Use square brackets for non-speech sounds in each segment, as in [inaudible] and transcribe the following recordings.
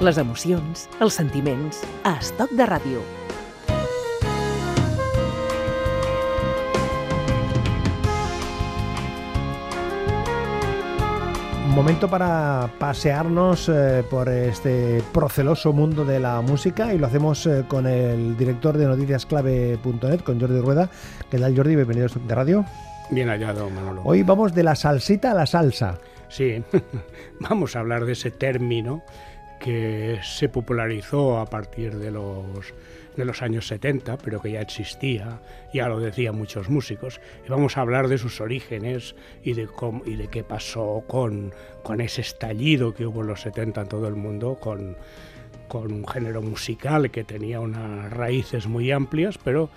les emocions, els sentiments, a Estoc de Ràdio. Momento para pasearnos eh, por este proceloso mundo de la música y lo hacemos eh, con el director de noticiasclave.net, con Jordi Rueda. ¿Qué tal Jordi? Bienvenido a de Radio. Bien hallado, Manolo. Hoy vamos de la salsita a la salsa. Sí, [laughs] vamos a hablar de ese término que se popularizó a partir de los, de los años 70, pero que ya existía, ya lo decían muchos músicos, y vamos a hablar de sus orígenes y de, cómo, y de qué pasó con, con ese estallido que hubo en los 70 en todo el mundo, con, con un género musical que tenía unas raíces muy amplias, pero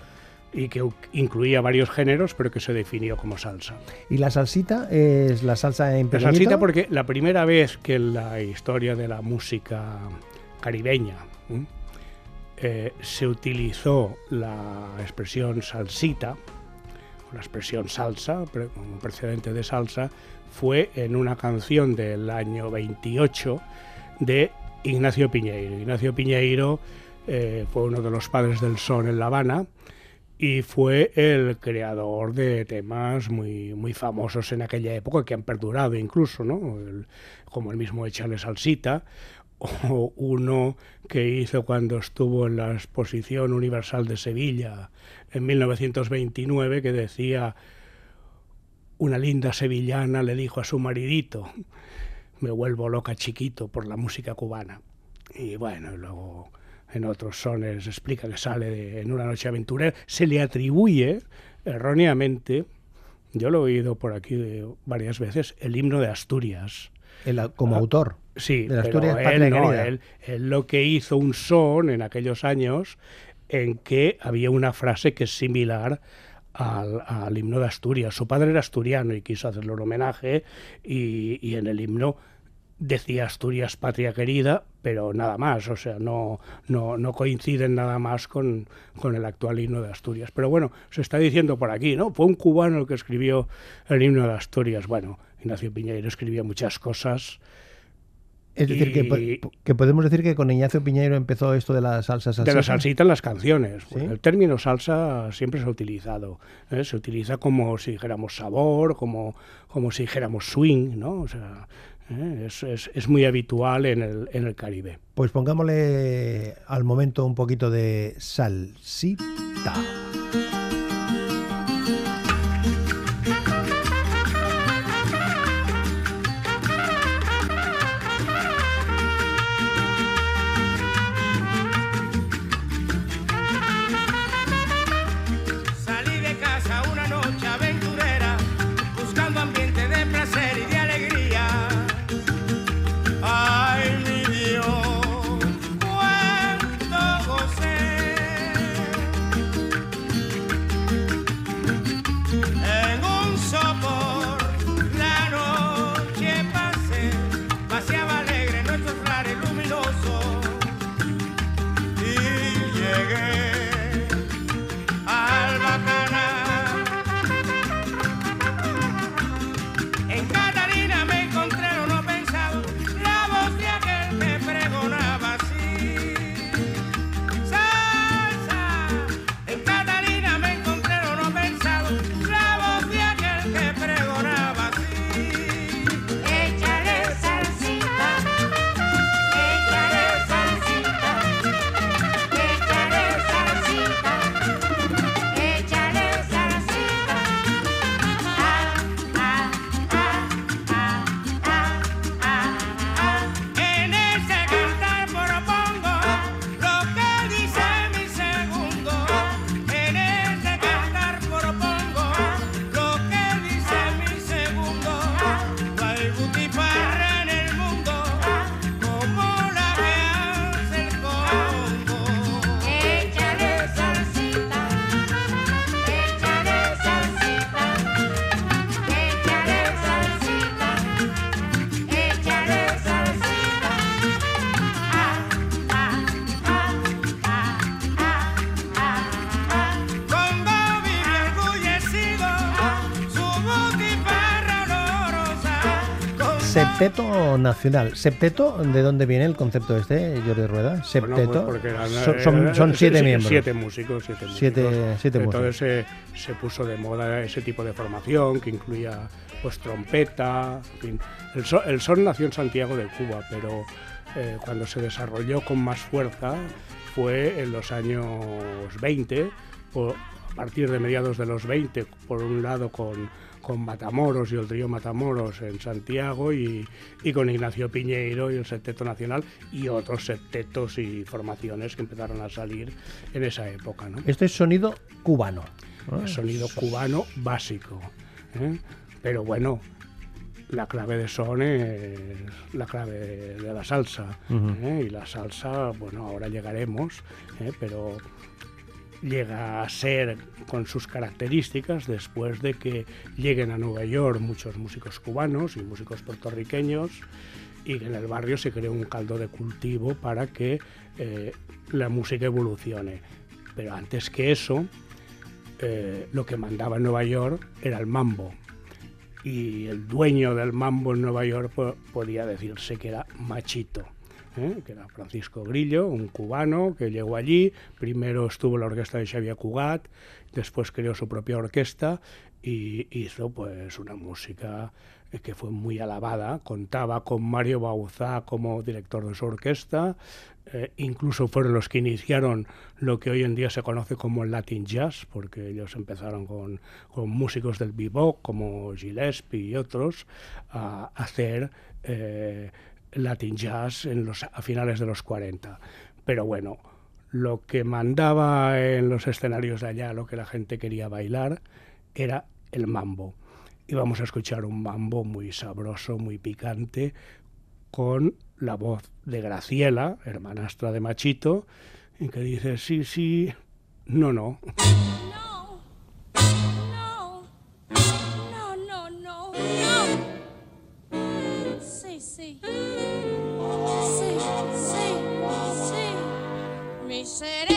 y que incluía varios géneros, pero que se definió como salsa. ¿Y la salsita es la salsa en La salsita porque la primera vez que en la historia de la música caribeña eh, se utilizó la expresión salsita, la expresión salsa, como precedente de salsa, fue en una canción del año 28 de Ignacio Piñeiro. Ignacio Piñeiro eh, fue uno de los padres del son en La Habana, y fue el creador de temas muy, muy famosos en aquella época que han perdurado incluso, ¿no? como el mismo Échale Salsita, [laughs] o uno que hizo cuando estuvo en la Exposición Universal de Sevilla en 1929 que decía, una linda sevillana le dijo a su maridito, me vuelvo loca chiquito por la música cubana. Y bueno, luego en otros sones explica que sale en una noche aventurera, se le atribuye erróneamente, yo lo he oído por aquí varias veces, el himno de Asturias. como ah, autor. Sí, de Asturias él, él, lo que hizo un son en aquellos años en que había una frase que es similar al, al, himno de Asturias. Su padre era asturiano y quiso hacerle un homenaje y, y en el himno decía Asturias patria querida, pero nada más, o sea, no, no, no coinciden nada más con, con, el actual himno de Asturias. Pero bueno, se está diciendo por aquí, ¿no? Fue un cubano el que escribió el himno de Asturias. Bueno, Ignacio Piñeiro escribía muchas cosas. Es decir, que, que, podemos decir que con Ignacio Piñeiro empezó esto de la salsa salsita. De la salsita en las canciones. el término salsa siempre se ha utilizado. ¿eh? Se utiliza como si dijéramos sabor, como, como si dijéramos swing, ¿no? O sea, ¿eh? Es, es, es, muy habitual en el, en el Caribe. Pues pongámosle al momento un poquito de salsita. Septeto Nacional. ¿Septeto? ¿De dónde viene el concepto este, Jordi Rueda? ¿Septeto? Bueno, pues son, son, son, siete siete, miembros. Siete músicos. Siete, siete, músicos. siete Entonces se, se, puso de moda ese tipo de formación que incluía pues trompeta, en fin. El son, el son nació en Santiago de Cuba, pero eh, cuando se desarrolló con más fuerza fue en los años 20, por, a partir de mediados de los 20, por un lado con, con Matamoros y el trío Matamoros en Santiago y, y, con Ignacio Piñeiro y el Septeto Nacional y otros septetos y formaciones que empezaron a salir en esa época. ¿no? Este es sonido cubano. ¿no? Sonido cubano básico. ¿eh? Pero bueno, la clave de son es la clave de la salsa. Uh -huh. ¿eh? Y la salsa, bueno, ahora llegaremos, ¿eh? pero llega a ser con sus características después de que lleguen a Nueva York muchos músicos cubanos y músicos puertorriqueños y que en el barrio se cree un caldo de cultivo para que eh, la música evolucione. Pero antes que eso, eh, lo que mandaba en Nueva York era el mambo. Y el dueño del mambo en Nueva York po podía decirse que era machito. ¿Eh? que era Francisco Grillo, un cubano que llegó allí, primero estuvo la orquesta de Xavier Cugat, después creó su propia orquesta y hizo pues una música que fue muy alabada, contaba con Mario Bauzá como director de su orquesta, eh, incluso fueron los que iniciaron lo que hoy en día se conoce como el Latin Jazz, porque ellos empezaron con, con músicos del bebop como Gillespie y otros a hacer eh, Latin Jazz en los, a finales de los 40. Pero bueno, lo que mandaba en los escenarios de allá, lo que la gente quería bailar, era el mambo. Y vamos a escuchar un mambo muy sabroso, muy picante, con la voz de Graciela, hermanastra de Machito, que dice, sí, sí, no, no. No, seré.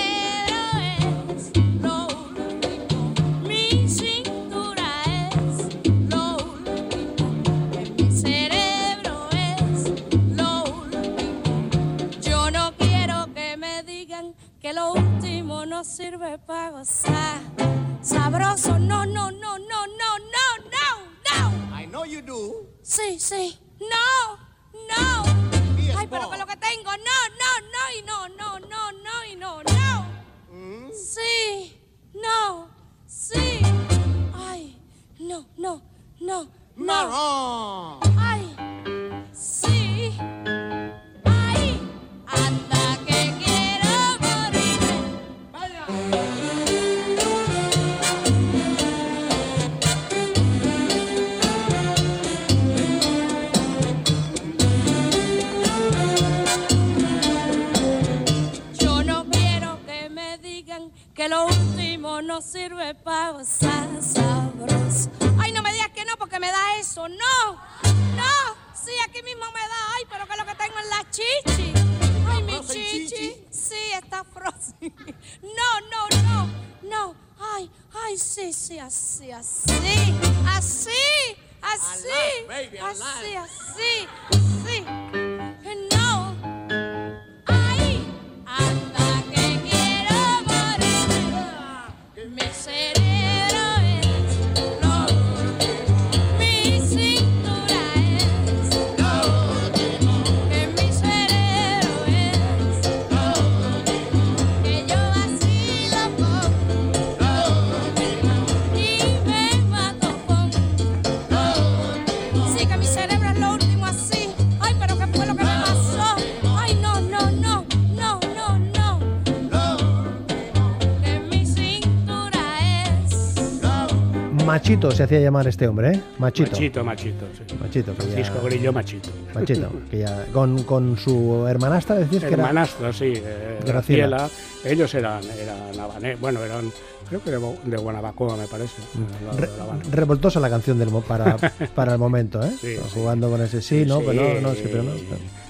Machito se hacía llamar este hombre, ¿eh? Machito. Machito, machito, sí. Machito, que ya- Francisco Grillo, machito. Machito, que ya, con, con su hermanastra decís que era... Hermanastra, sí. eh, Graciela. Graciela. Ellos eran, eran habane- bueno, eran, creo que de, Guanabacoa, me parece. lado Re- revoltosa la canción del, para, [laughs] para el momento, ¿eh? Sí, sí. Jugando con ese sí, no, Sí, pero no, no, sí, pero no.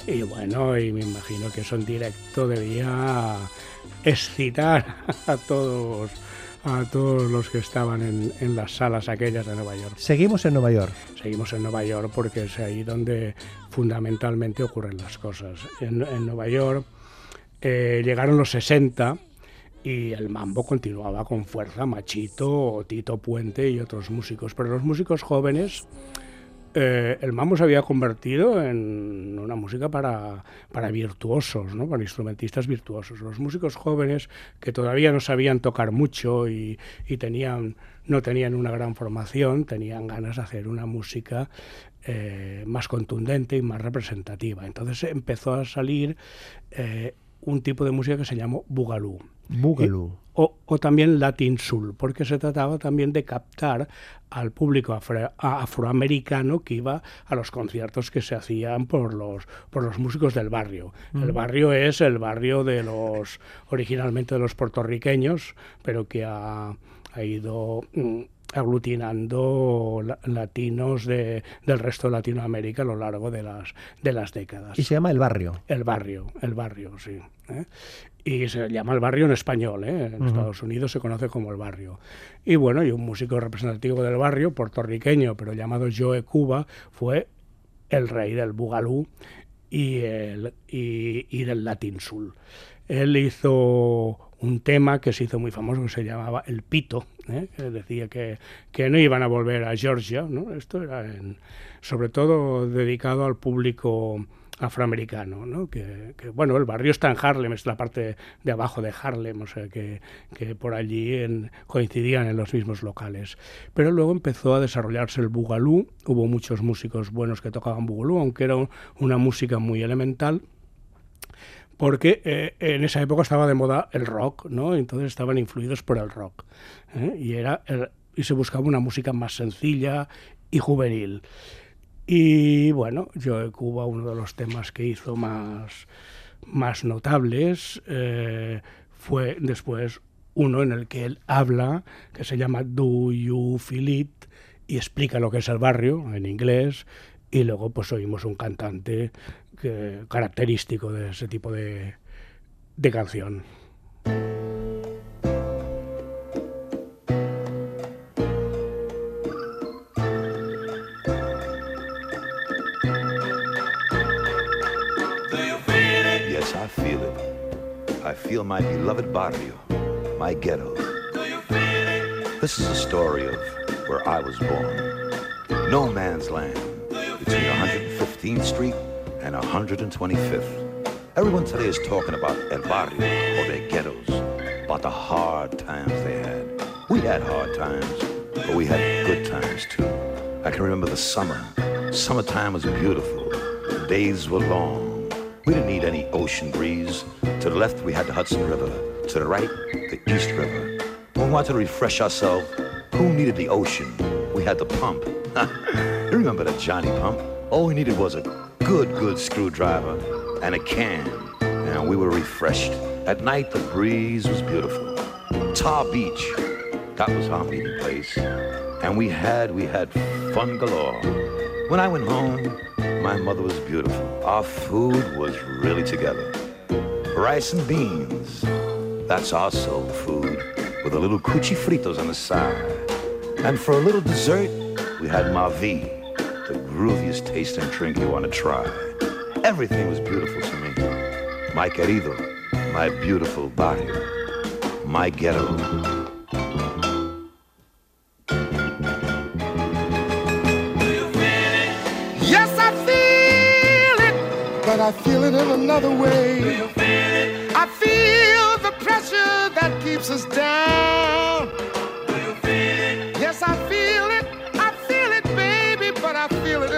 Y bueno, y me imagino que eso en directo debía excitar [laughs] a todos a todos los que estaban en, en las salas aquellas de Nueva York. Seguimos en Nueva York. Seguimos en Nueva York porque es ahí donde fundamentalmente ocurren las cosas. En, en Nueva York eh, llegaron los 60 y el mambo continuaba con fuerza, Machito, Tito Puente y otros músicos. Pero los músicos jóvenes, eh, el mambo se había convertido en una música para, para virtuosos, ¿no? para instrumentistas virtuosos. Los músicos jóvenes que todavía no sabían tocar mucho y, y tenían, no tenían una gran formación, tenían ganas de hacer una música eh, más contundente y más representativa. Entonces empezó a salir eh, un tipo de música que se llamó Boogaloo. O, o también Latin Soul, porque se trataba también de captar al público afro- afroamericano que iba a los conciertos que se hacían por los, por los músicos del barrio. El barrio es el barrio de los, originalmente de los puertorriqueños, pero que ha, ha ido mm, aglutinando la- latinos de, del resto de Latinoamérica a lo largo de las, de las décadas. Y se llama El Barrio. El barrio, el barrio, sí. ¿eh? Y se llama el barrio en español, ¿eh? en Estados Unidos se conoce como el barrio. Y bueno, y un músico representativo del barrio, puertorriqueño, pero llamado Joe Cuba, fue el rey del bugalú y, el, y, y del latin soul. Él hizo un tema que se hizo muy famoso que se llamaba El Pito, ¿eh? que decía que, que no iban a volver a Georgia, ¿no? Esto era sobre todo dedicado al público afroamericano, ¿no? que, bueno, el barrio está en Harlem, es la parte de abajo de Harlem, o sea que, que por allí coincidían en los mismos locales. Pero luego empezó a desarrollarse el bugalú, hubo muchos músicos buenos que tocaban bugalú, aunque era un- una música muy elemental, porque eh, en esa época estaba de moda el rock, ¿no? Entonces estaban influidos por el rock. ¿eh? Y, era y se buscaba una música más sencilla y juvenil. Y bueno, Joe Cuba, uno de los temas que hizo más, más notables, eh, fue después uno en el que él habla, que se llama Do You Feel y explica lo que es el barrio en inglés, y luego pues oímos un cantante que, característico de ese tipo de, de canción. Yes, I feel it. I feel my beloved barrio, my ghetto. This is a story of where I was born. No man's land between 115th Street and 125th. Everyone today is talking about El Barrio or their ghettos, about the hard times they had. We had hard times, but we had good times too. I can remember the summer. Summertime was beautiful. The days were long. We didn't need any ocean breeze. To the left, we had the Hudson River. To the right, the East River. When we wanted to refresh ourselves, who needed the ocean? We had the pump. [laughs] you remember the Johnny pump? All we needed was a good, good screwdriver and a can, and we were refreshed. At night, the breeze was beautiful. Tar Beach, that was our meeting place. And we had, we had fun galore. When I went home, my mother was beautiful. Our food was really together. Rice and beans, that's our soul food, with a little cuchi fritos on the side. And for a little dessert, we had Mavi, the grooviest tasting drink you want to try. Everything was beautiful to me. My querido, my beautiful barrio, my ghetto. Yes, I feel it, but I feel it in another way. Feel I feel the pressure that keeps us down.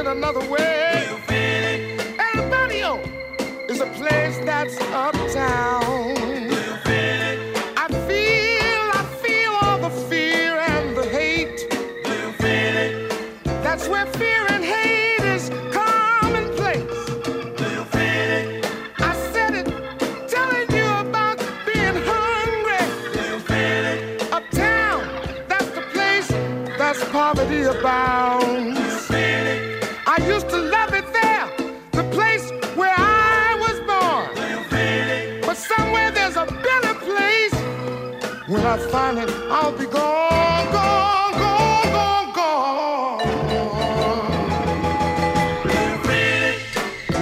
I feel it in another way. El Barrio is a place that's uptown. I feel, I feel all the fear and the hate. That's where fear and hate is commonplace. I said it, telling you about being hungry. Uptown, that's the place that's poverty abounds. Find it, I'll be gone, gone, gone, gone, gone.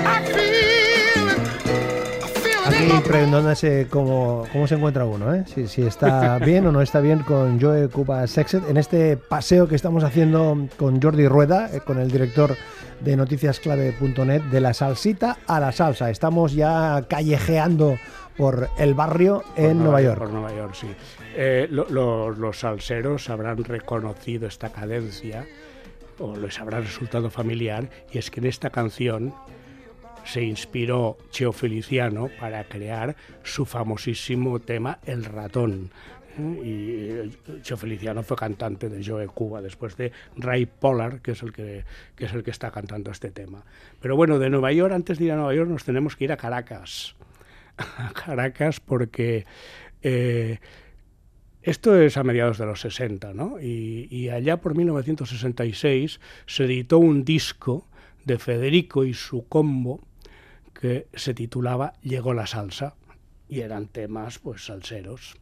I feel it, I feel it in Aquí preguntándose cómo, cómo se encuentra uno, ¿eh? si, si está [laughs] bien o no está bien con Joe Cuba Sexet en este paseo que estamos haciendo con Jordi Rueda, eh, con el director de noticiasclave.net, de la salsita a la salsa. Estamos ya callejeando por el barrio Por en Nueva York. Por Nueva York, sí. Eh, lo- lo- los salseros habrán reconocido esta cadencia o les habrá resultado familiar y es que en esta canción se inspiró Cheo Feliciano para crear su famosísimo tema El ratón. ¿eh? Y eh, Cheo Feliciano fue cantante de Joe Cuba después de Ray Pollard, que es el que, que es el que está cantando este tema. Pero bueno, de Nueva York, antes de ir a Nueva York, nos tenemos que ir a Caracas. A Caracas porque eh, esto es a mediados de los 60, ¿no? Y, allá por 1966 se editó un disco de Federico y su combo que se titulaba Llegó la salsa y eran temas pues salseros.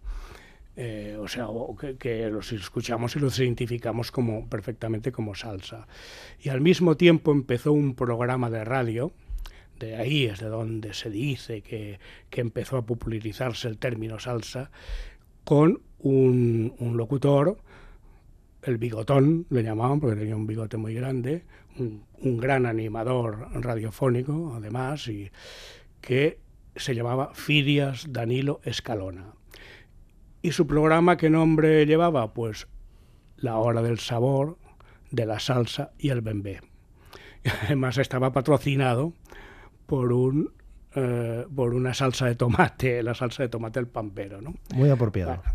Eh, o sea, que, que los escuchamos y los identificamos como perfectamente como salsa. Y al mismo tiempo empezó un programa de radio, de ahí es de donde se dice que, que empezó a popularizarse el término salsa, con un, un locutor, el bigotón le llamaban porque tenía un bigote muy grande, un, gran animador radiofónico además, y que se llamaba Firias Danilo Escalona. ¿Y su programa qué nombre llevaba? Pues La Hora del Sabor, de la Salsa y el Bembé. [laughs] Además estaba patrocinado por un eh, por una salsa de tomate, [laughs] la salsa de tomate el pampero, ¿no? Muy apropiado. Bueno,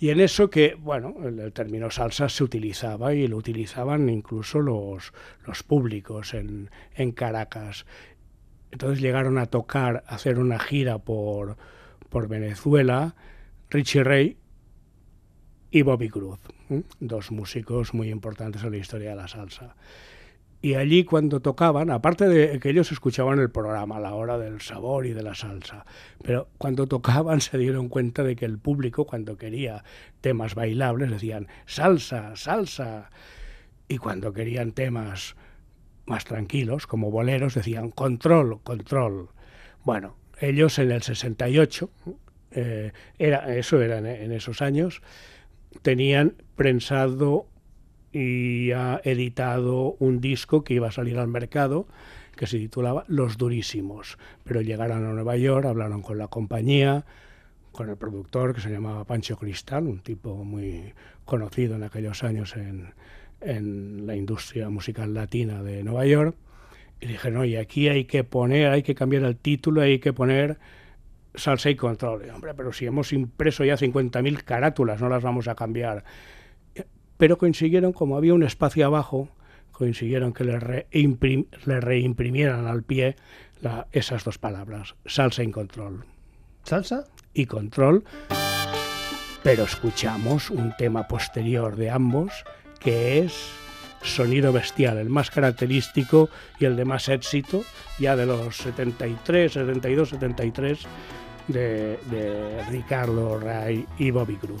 y en eso que, bueno, el, el término salsa se utilizaba y lo utilizaban incluso los, los públicos en, en Caracas. Entonces llegaron a tocar, a hacer una gira por, por Venezuela, Richie Ray y Bobby Cruz, ¿m? dos músicos muy importantes en la historia de la salsa. Y allí cuando tocaban, aparte de que ellos escuchaban el programa a la hora del sabor y de la salsa, pero cuando tocaban [laughs] se dieron cuenta de que el público cuando quería temas bailables decían salsa, salsa. Y cuando querían temas más tranquilos, como boleros, decían control, control. Bueno, ellos en el 68, eh, era, eso era en, en esos años, tenían prensado y ha editado un disco que iba a salir al mercado que se titulaba Los Durísimos. Pero llegaron a Nueva York, hablaron con la compañía, con el productor que se llamaba Pancho Cristal, un tipo muy conocido en aquellos años en, en la industria musical latina de Nueva York. Y dijeron, oye, aquí hay que poner, hay que cambiar el título, hay que poner salsa y control. Hombre, pero si hemos impreso ya 50.000 carátulas, no las vamos a cambiar pero consiguieron, como había un espacio abajo, consiguieron que le, reimprim, le reimprimieran al pie la, esas dos palabras, salsa y control. ¿Salsa? Y control, pero escuchamos un tema posterior de ambos, que es Sonido Bestial, el más característico y el de más éxito, ya de los 73, 72, 73, de, de Ricardo Ray y Bobby Cruz.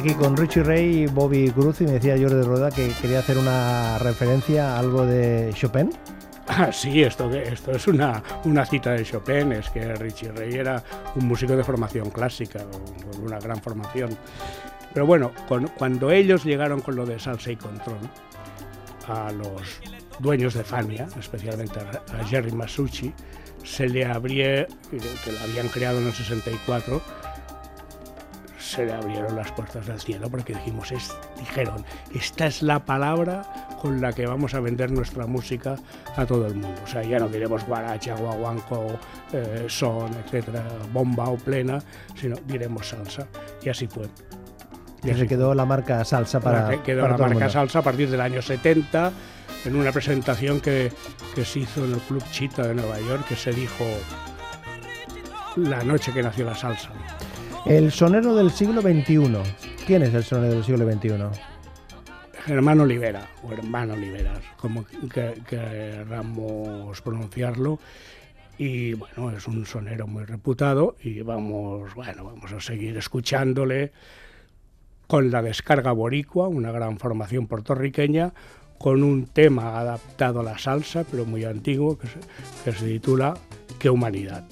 Aquí con Richie Ray y Bobby Cruz y me decía Jordi Rueda que quería hacer una referencia a algo de Chopin. Ah, sí, esto, esto es una, una cita de Chopin, es que Richie Ray era un músico de formación clásica, con una gran formación. Pero bueno, con- cuando ellos llegaron con lo de salsa y control, a los dueños de Fania, especialmente a, a Jerry Masucci, se le abrió, que la habían creado en el 64, se le abrieron las puertas del cielo porque dijimos, es, dijeron, esta es la palabra con la que vamos a vender nuestra música a todo el mundo. O sea, ya no diremos guaracha, guaguanco, eh, son, etcétera, bomba o plena, sino diremos salsa. Y así fue. Y así se quedó la marca salsa para, quedó para la marca salsa a partir del año 70 en una presentación que, que se hizo en el Club Chita de Nueva York que se dijo la noche que nació la salsa. El sonero del siglo XXI. ¿Quién es el sonero del siglo XXI? Germán Olivera, o hermano Oliveras, como que- queramos pronunciarlo. Y bueno, es un sonero muy reputado y vamos, bueno, vamos a seguir escuchándole con la descarga boricua, una gran formación puertorriqueña, con un tema adaptado a la salsa, pero muy antiguo, que se titula Qué humanidad.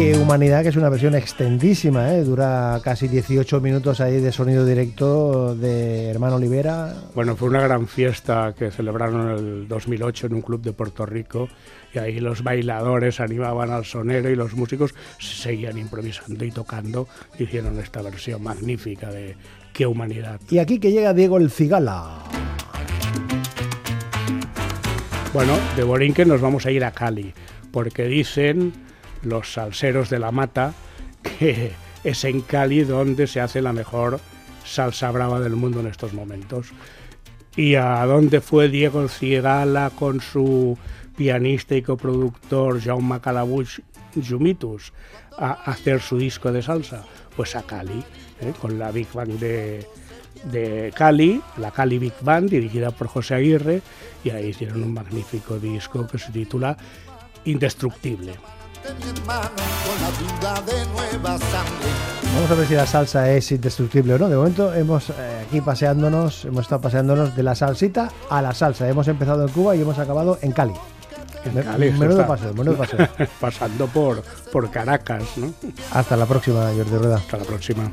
Que humanidad, que es una versión extendísima, ¿eh? dura casi 18 minutos ahí de sonido directo de Hermano Olivera. Bueno, fue una gran fiesta que celebraron en el 2008 en un club de Puerto Rico y ahí los bailadores animaban al sonero y los músicos seguían improvisando y tocando. Hicieron esta versión magnífica de Qué humanidad. Y aquí que llega Diego el Cigala. Bueno, de Borinquen nos vamos a ir a Cali porque dicen los salseros de la mata que es en Cali donde se hace la mejor salsa brava del mundo en estos momentos. ¿Y a dónde fue Diego Cigala con su pianista y coproductor Jaume Calabuch Jumitus a hacer su disco de salsa? Pues a Cali, ¿eh? con la Big Band de, de Cali, la Cali Big Band, dirigida por José Aguirre, y ahí hicieron un magnífico disco que se titula Indestructible. De mi hermano con la vida de nueva sangre. Vamos a ver si la salsa es indestructible o no. De momento hemos eh, aquí paseándonos, hemos estado paseándonos de la salsita a la salsa. Hemos empezado en Cuba y hemos acabado en Cali. En Me- Cali, menudo paseo, menudo paseo. [laughs] Pasando por, por Caracas, ¿no? Hasta la próxima, Jordi Rueda. Hasta la próxima.